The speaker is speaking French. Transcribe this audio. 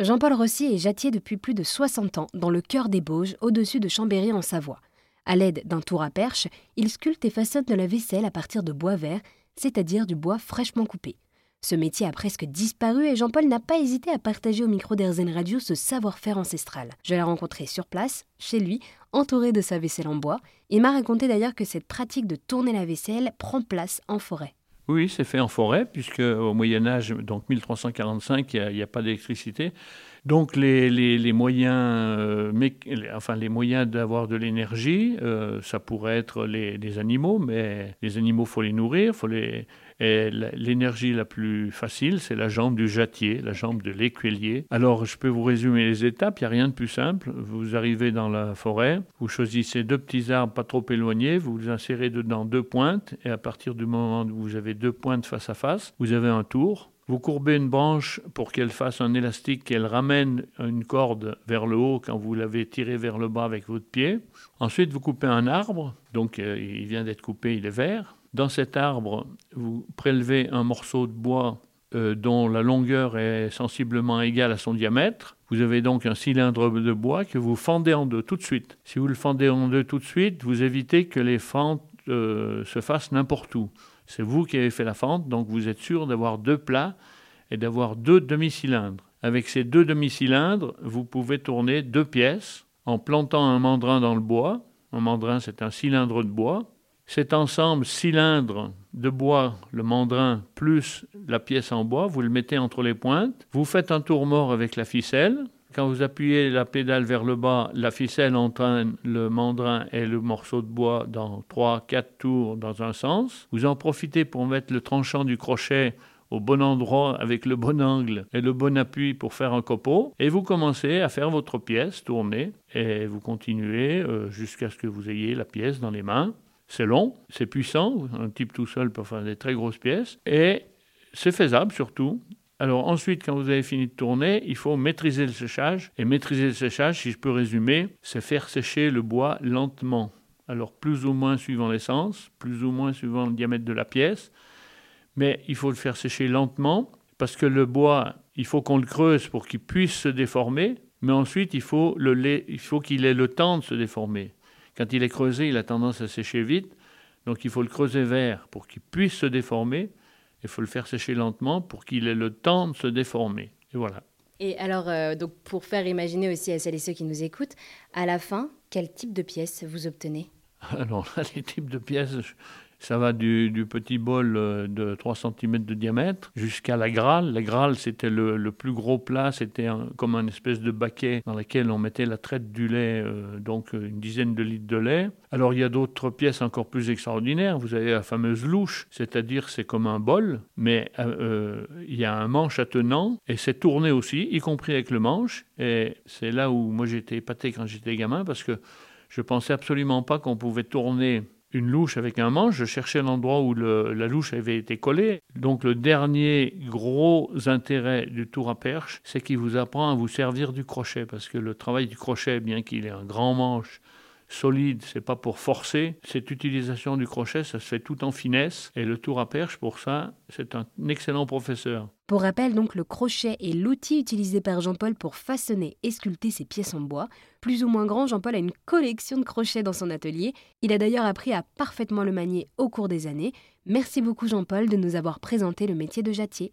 Jean-Paul Rossi est jattier depuis plus de 60 ans dans le cœur des Bauges, au-dessus de Chambéry en Savoie. À l'aide d'un tour à perche, il sculpte et façonne de la vaisselle à partir de bois vert, c'est-à-dire du bois fraîchement coupé. Ce métier a presque disparu et Jean-Paul n'a pas hésité à partager au micro d'Airzen Radio ce savoir-faire ancestral. Je l'ai rencontré sur place, chez lui, entouré de sa vaisselle en bois. Il m'a raconté d'ailleurs que cette pratique de tourner la vaisselle prend place en forêt. Oui, c'est fait en forêt, puisque au Moyen Âge, donc 1345, il n'y a, pas d'électricité. Donc les, moyens, euh, enfin les moyens d'avoir de l'énergie, euh, ça pourrait être les, les, animaux, mais les animaux faut les nourrir, faut les et l'énergie la plus facile, c'est la jambe du jattier, la jambe de l'écuelier. Alors, je peux vous résumer les étapes, il n'y a rien de plus simple. Vous arrivez dans la forêt, vous choisissez deux petits arbres pas trop éloignés, vous insérez dedans deux pointes, et à partir du moment où vous avez deux pointes face à face, vous avez un tour. Vous courbez une branche pour qu'elle fasse un élastique, qu'elle ramène une corde vers le haut quand vous l'avez tirée vers le bas avec votre pied. Ensuite, vous coupez un arbre, donc euh, il vient d'être coupé, il est vert. Dans cet arbre, vous prélevez un morceau de bois euh, dont la longueur est sensiblement égale à son diamètre. Vous avez donc un cylindre de bois que vous fendez en deux tout de suite. Si vous le fendez en deux tout de suite, vous évitez que les fentes euh, se fassent n'importe où. C'est vous qui avez fait la fente, donc vous êtes sûr d'avoir deux plats et d'avoir deux demi-cylindres. Avec ces deux demi-cylindres, vous pouvez tourner deux pièces en plantant un mandrin dans le bois. Un mandrin, c'est un cylindre de bois. Cet ensemble cylindre de bois, le mandrin, plus la pièce en bois, vous le mettez entre les pointes, vous faites un tour mort avec la ficelle. Quand vous appuyez la pédale vers le bas, la ficelle entraîne le mandrin et le morceau de bois dans 3-4 tours dans un sens. Vous en profitez pour mettre le tranchant du crochet au bon endroit avec le bon angle et le bon appui pour faire un copeau. Et vous commencez à faire votre pièce, tourner, et vous continuez euh, jusqu'à ce que vous ayez la pièce dans les mains. C'est long, c'est puissant, un type tout seul peut faire des très grosses pièces, et c'est faisable surtout. Alors ensuite, quand vous avez fini de tourner, il faut maîtriser le séchage. Et maîtriser le séchage, si je peux résumer, c'est faire sécher le bois lentement. Alors plus ou moins suivant l'essence, plus ou moins suivant le diamètre de la pièce. Mais il faut le faire sécher lentement, parce que le bois, il faut qu'on le creuse pour qu'il puisse se déformer. Mais ensuite, il faut, il faut qu'il ait le temps de se déformer. Quand il est creusé, il a tendance à sécher vite. Donc il faut le creuser vert pour qu'il puisse se déformer. Il faut le faire sécher lentement pour qu'il ait le temps de se déformer. Et voilà. Et alors, euh, donc pour faire imaginer aussi à celles et ceux qui nous écoutent, à la fin, quel type de pièces vous obtenez? Alors là, les types de pièces, ça va du, petit bol euh, de 3 cm de diamètre jusqu'à la Graal. La Graal, c'était le, plus gros plat, c'était comme un espèce de baquet dans lequel on mettait la traite du lait, euh, donc une dizaine de litres de lait. Alors il y a d'autres pièces encore plus extraordinaires. Vous avez la fameuse louche, c'est-à-dire c'est comme un bol, mais euh, il y a un manche attenant et c'est tourné aussi, y compris avec le manche. Et c'est là où moi j'étais épaté quand j'étais gamin parce que je pensais absolument pas qu'on pouvait tourner une louche avec un manche, je cherchais l'endroit où la louche avait été collée. Donc le dernier gros intérêt du tour à perche, c'est qu'il vous apprend à vous servir du crochet, parce que le travail du crochet, bien qu'il ait un grand manche, solide, c'est pas pour forcer. Cette utilisation du crochet, ça se fait tout en finesse. Et le tour à perche, pour ça, c'est un excellent professeur. Pour rappel, donc, le crochet est l'outil utilisé par Jean-Paul pour façonner et sculpter ses pièces en bois. Plus ou moins grand, Jean-Paul a une collection de crochets dans son atelier. Il a d'ailleurs appris à parfaitement le manier au cours des années. Merci beaucoup Jean-Paul de nous avoir présenté le métier de jattier.